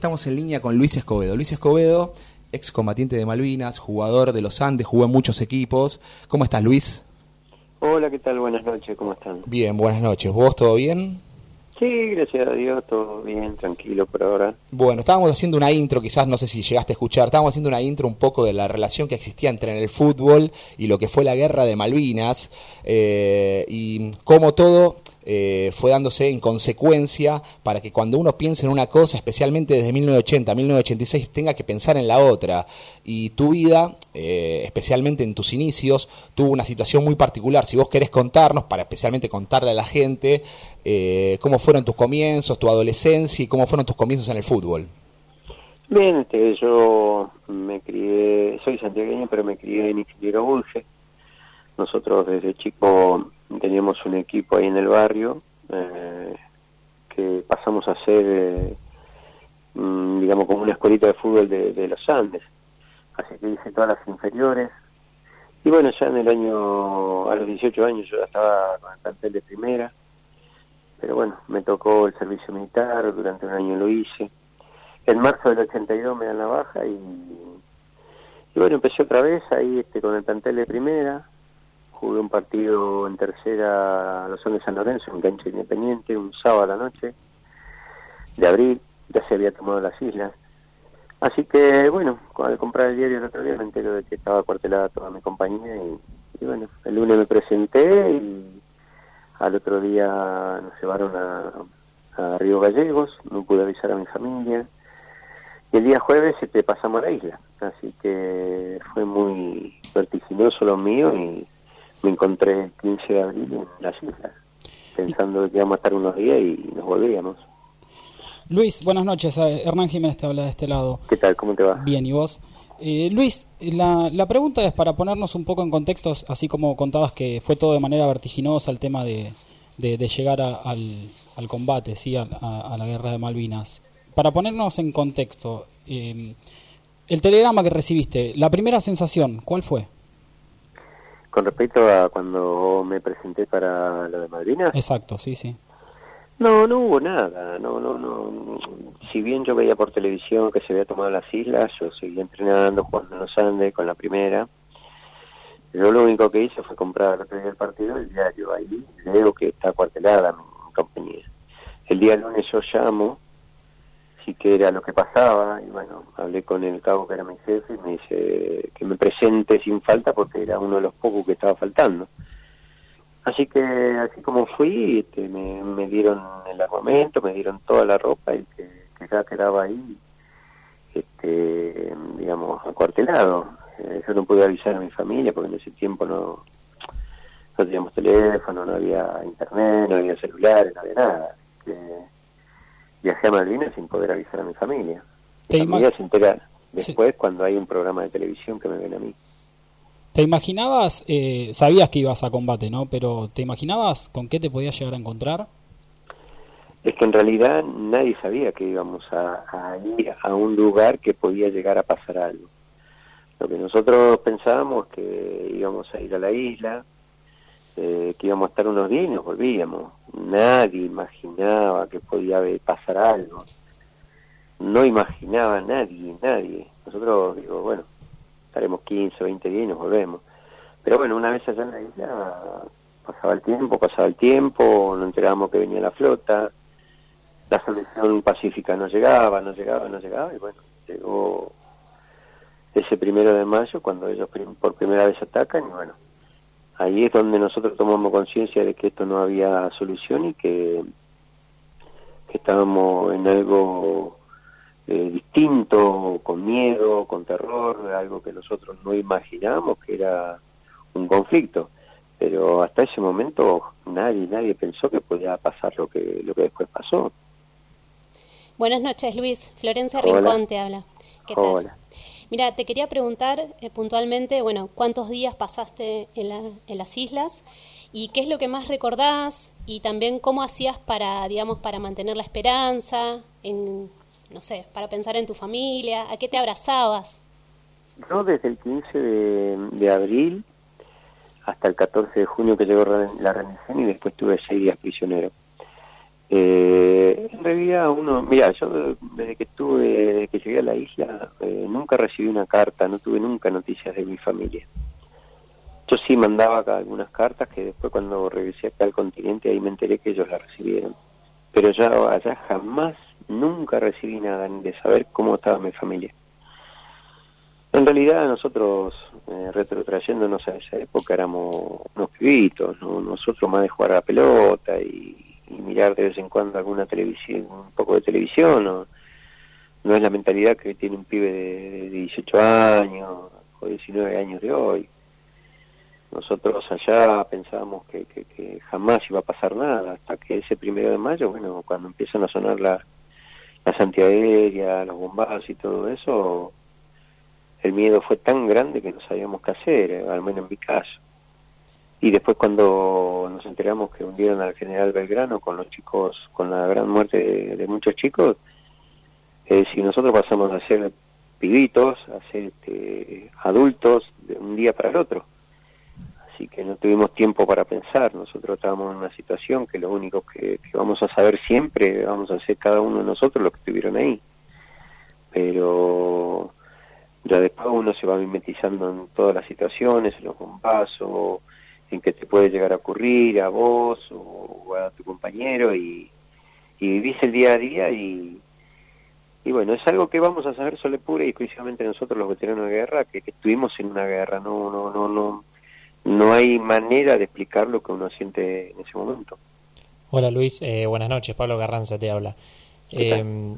estamos en línea con Luis Escobedo. Luis Escobedo, excombatiente de Malvinas, jugador de los Andes, jugó en muchos equipos. ¿Cómo estás, Luis? Hola, ¿qué tal? Buenas noches, ¿cómo están? Bien, buenas noches. ¿Vos todo bien? Sí, gracias a Dios, todo bien, tranquilo por ahora. Bueno, estábamos haciendo una intro, quizás no sé si llegaste a escuchar, estábamos haciendo una intro un poco de la relación que existía entre el fútbol y lo que fue la guerra de Malvinas eh, y cómo todo eh, fue dándose en consecuencia para que cuando uno piense en una cosa, especialmente desde 1980, 1986, tenga que pensar en la otra. Y tu vida, eh, especialmente en tus inicios, tuvo una situación muy particular. Si vos querés contarnos, para especialmente contarle a la gente, eh, cómo fueron tus comienzos, tu adolescencia y cómo fueron tus comienzos en el fútbol. Bien, este, yo me crié, soy santiagueño, pero me crié en Ingeniero Bulge. Nosotros desde chico teníamos un equipo ahí en el barrio eh, que pasamos a ser, eh, mm, digamos, como una escuelita de fútbol de, los Andes. Así que hice todas las inferiores. Y bueno, ya en el año, a los 18 años yo ya estaba con el cartel de primera. Pero bueno, me tocó el servicio militar, durante un año lo hice. En marzo del 82 me dan la baja y, y bueno, empecé otra vez ahí este, con el plantel de primera jugué un partido en tercera a los Andes San Lorenzo, en cancha independiente, un sábado a la noche de abril, ya se había tomado las islas. Así que, bueno, al comprar el diario el otro día me entero de que estaba cuartelada toda mi compañía y, bueno, el lunes me presenté y al otro día nos llevaron a, a Río Gallegos, no pude avisar a mi familia y el día jueves este, pasamos a la isla, así que fue muy vertiginoso lo mío y me encontré el 15 de abril en las islas, pensando que íbamos a estar unos días y nos volvíamos. Luis, buenas noches. Hernán Jiménez te habla de este lado. ¿Qué tal? ¿Cómo te va? Bien, ¿y vos? Eh, Luis, la, la pregunta es para ponernos un poco en contextos, así como contabas que fue todo de manera vertiginosa el tema de, de, llegar al, al, combate, ¿sí? A, a, la guerra de Malvinas. Para ponernos en contexto, eh, el telegrama que recibiste, la primera sensación, ¿cuál fue? Con respecto a cuando me presenté para lo de Madrina. Exacto, sí, sí. No, no hubo nada, no, no, no. Si bien yo veía por televisión que se había tomado las islas, yo seguía entrenando, jugando en los Andes con la primera. Yo lo único que hice fue comprar el partido el diario. Ahí leo que está cuartelada mi compañía. El día lunes yo llamo sí que era lo que pasaba y bueno, hablé con el cabo que era mi jefe y me dice que me presente sin falta porque era uno de los pocos que estaba faltando. Así que así como fui, este, me, dieron el armamento, me dieron toda la ropa y que, ya quedaba ahí, este, digamos, acuartelado. Eh, yo no pude avisar a mi familia porque en ese tiempo no, no teníamos teléfono, no había internet, no había celulares, no había nada viajé a Malvinas sin poder avisar a mi familia. Mi familia se entera después cuando hay un programa de televisión que me ven a mí. ¿Te imaginabas, eh, sabías que ibas a combate, ¿no? Pero ¿te imaginabas con qué te podías llegar a encontrar? Es que en realidad nadie sabía que íbamos a, ir a un lugar que podía llegar a pasar algo. Lo que nosotros pensábamos que íbamos a ir a la isla, eh, que íbamos a estar unos días y nos volvíamos. Nadie imaginaba que podía pasar algo. No imaginaba nadie, nadie. Nosotros, digo, bueno, estaremos 15, 20 días y nos volvemos. Pero bueno, una vez allá en la isla, pasaba el tiempo, pasaba el tiempo, nos enterábamos que venía la flota, la solución pacífica no llegaba, no llegaba, no llegaba, y bueno, llegó ese primero de mayo cuando ellos por primera vez atacan, y bueno, ahí es donde nosotros tomamos conciencia de que esto no había solución y que, estábamos en algo eh, distinto, con miedo, con terror, algo que nosotros no imaginábamos que era un conflicto. Pero hasta ese momento nadie, nadie pensó que podía pasar lo que, lo que después pasó. Buenas noches, Luis. Florencia Rincón te habla. ¿Qué tal? Mira, te quería preguntar eh, puntualmente, bueno, ¿cuántos días pasaste en, las islas? ¿Y qué es lo que más recordás? Y también cómo hacías para, digamos, para mantener la esperanza, en, no sé, para pensar en tu familia, ¿a qué te abrazabas? Yo desde el 15 de, abril hasta el 14 de junio que llegó la rendición y después tuve seis días prisionero. Eh, en realidad uno, mira, yo desde que estuve, desde que llegué a la isla, eh, nunca recibí una carta, no tuve nunca noticias de mi familia. Yo sí mandaba acá algunas cartas que después cuando regresé acá al continente ahí me enteré que ellos las recibieron. Pero ya allá jamás, nunca recibí nada ni de saber cómo estaba mi familia. En realidad nosotros, eh, retrotrayéndonos a esa época, éramos unos pibitos, nosotros más de jugar a la pelota y y mirar de vez en cuando alguna televisión, un poco de televisión, no, no es la mentalidad que tiene un pibe de, 18 años o 19 años de hoy. Nosotros allá pensábamos que, que, jamás iba a pasar nada, hasta que ese primero de mayo, bueno, cuando empiezan a sonar la, las antiaéreas, los bombazos y todo eso, el miedo fue tan grande que no sabíamos qué hacer, al menos en mi caso. Y después cuando nos enteramos que hundieron al general Belgrano con los chicos, con la gran muerte de, muchos chicos, eh, si nosotros pasamos a ser pibitos, a ser este, adultos de un día para el otro. Así que no tuvimos tiempo para pensar, nosotros estábamos en una situación que lo único que, vamos a saber siempre, vamos a hacer cada uno de nosotros los que estuvieron ahí. Pero ya después uno se va mimetizando en todas las situaciones, en los bombazos, en que te puede llegar a ocurrir a vos o, a tu compañero y, y, vivís el día a día y, y bueno, es algo que vamos a saber solo pura y exclusivamente nosotros los veteranos de guerra, que, estuvimos en una guerra, no, no, no, no, no hay manera de explicar lo que uno siente en ese momento. Hola Luis, eh, buenas noches, Pablo Garranza te habla. Eh,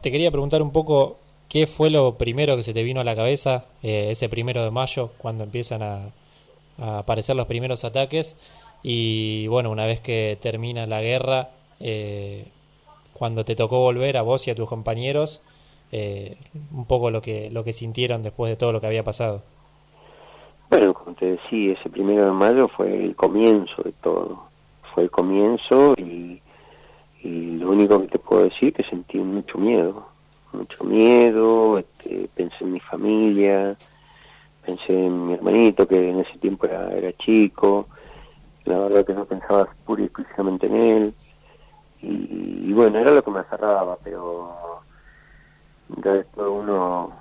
te quería preguntar un poco qué fue lo primero que se te vino a la cabeza eh, ese primero de mayo cuando empiezan a, a aparecer los primeros ataques. Y bueno, una vez que termina la guerra, eh, cuando te tocó volver a vos y a tus compañeros, eh, un poco lo que, lo que sintieron después de todo lo que había pasado. Bueno, como te decía, ese primero de mayo fue el comienzo de todo, fue el comienzo y, lo único que te puedo decir es que sentí mucho miedo, mucho miedo, este, pensé en mi familia, pensé en mi hermanito, que en ese tiempo era, era chico, la verdad que no pensaba pura y exclusivamente en él, y, bueno, era lo que me aferraba, pero ya después uno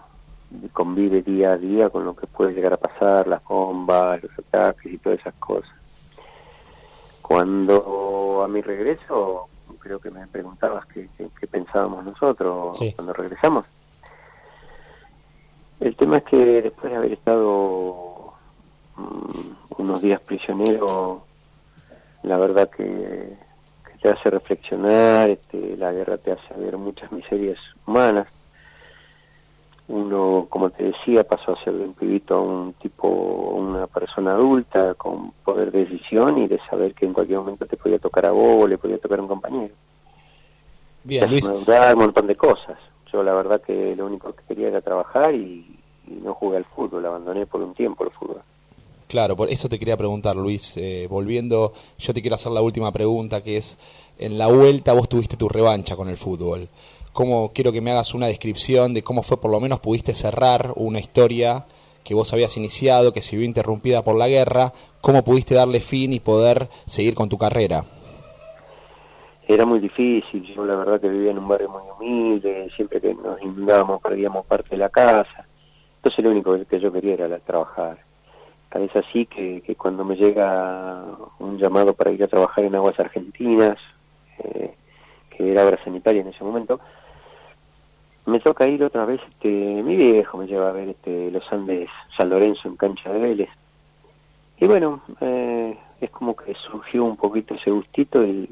convive día a día con lo que puede llegar a pasar, las bombas, los ataques y todas esas cosas. Cuando a mi regreso, creo que me preguntabas qué, qué, pensábamos nosotros cuando regresamos. El tema es que después de haber estado mm, unos días prisionero, la verdad que, te hace reflexionar, este, la guerra te hace ver muchas miserias humanas. Uno, como te decía, pasó a ser de un pibito a un tipo, una persona adulta con poder de decisión y de saber que en cualquier momento te podía tocar a vos o le podía tocar a un compañero. Bien, Luis. un montón de cosas. Yo la verdad que lo único que quería era trabajar y, no jugué al fútbol, abandoné por un tiempo el fútbol. Claro, por eso te quería preguntar, Luis. Eh, volviendo, yo te quiero hacer la última pregunta, que es, en la vuelta vos tuviste tu revancha con el fútbol. ¿Cómo, quiero que me hagas una descripción de cómo fue, por lo menos pudiste cerrar una historia que vos habías iniciado, que se vio interrumpida por la guerra, cómo pudiste darle fin y poder seguir con tu carrera? Era muy difícil, yo la verdad que vivía en un barrio muy humilde, siempre que nos inundábamos perdíamos parte de la casa, entonces lo único que yo quería era trabajar. Es así que, que cuando me llega un llamado para ir a trabajar en aguas argentinas, eh, que era obra sanitaria en ese momento, me toca ir otra vez, este, mi viejo me lleva a ver este, los Andes San Lorenzo en cancha de Vélez. Y bueno, eh, es como que surgió un poquito ese gustito y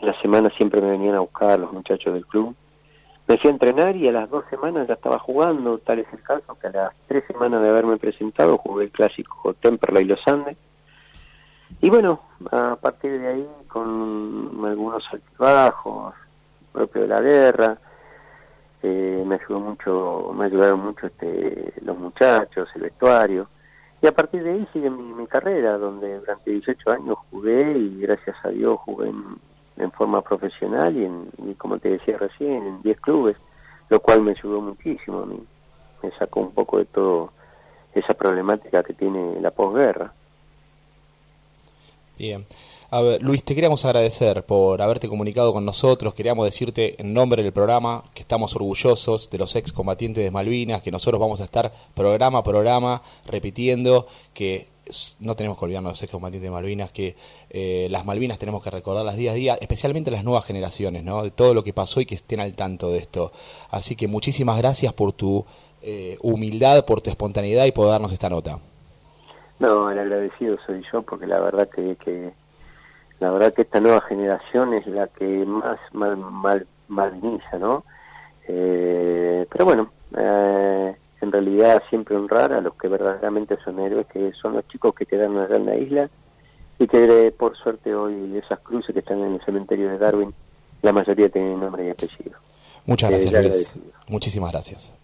en la semana siempre me venían a buscar los muchachos del club. Me fui a entrenar y a las dos semanas ya estaba jugando, tal es el caso que a las tres semanas de haberme presentado jugué el clásico Temperley Los Andes. Y bueno, a partir de ahí, con algunos altibajos propios de la guerra, eh, me ayudó mucho, me ayudaron mucho este, los muchachos, el vestuario. Y a partir de ahí sigue mi, mi carrera, donde durante 18 años jugué y gracias a Dios jugué en en forma profesional y, en, como te decía recién, en 10 clubes, lo cual me ayudó muchísimo a mí. Me sacó un poco de todo esa problemática que tiene la posguerra. Bien. A ver, Luis, te queríamos agradecer por haberte comunicado con nosotros. Queríamos decirte en nombre del programa que estamos orgullosos de los excombatientes de Malvinas, que nosotros vamos a estar programa a programa repitiendo que no tenemos que olvidarnos de los excombatientes de Malvinas, que eh, las Malvinas tenemos que recordarlas día a día, especialmente las nuevas generaciones, ¿no? de todo lo que pasó y que estén al tanto de esto. Así que muchísimas gracias por tu eh, humildad, por tu espontaneidad y por darnos esta nota. No, el agradecido soy yo porque la verdad que, que la verdad que esta nueva generación es la que más mal, mal, malviniza, ¿no? Eh, pero bueno, eh, en realidad siempre honrar a los que verdaderamente son héroes, que son los chicos que quedaron allá en la isla y que por suerte hoy esas cruces que están en el cementerio de Darwin, la mayoría tienen nombre y apellido. Muchas gracias, Luis. Muchísimas gracias.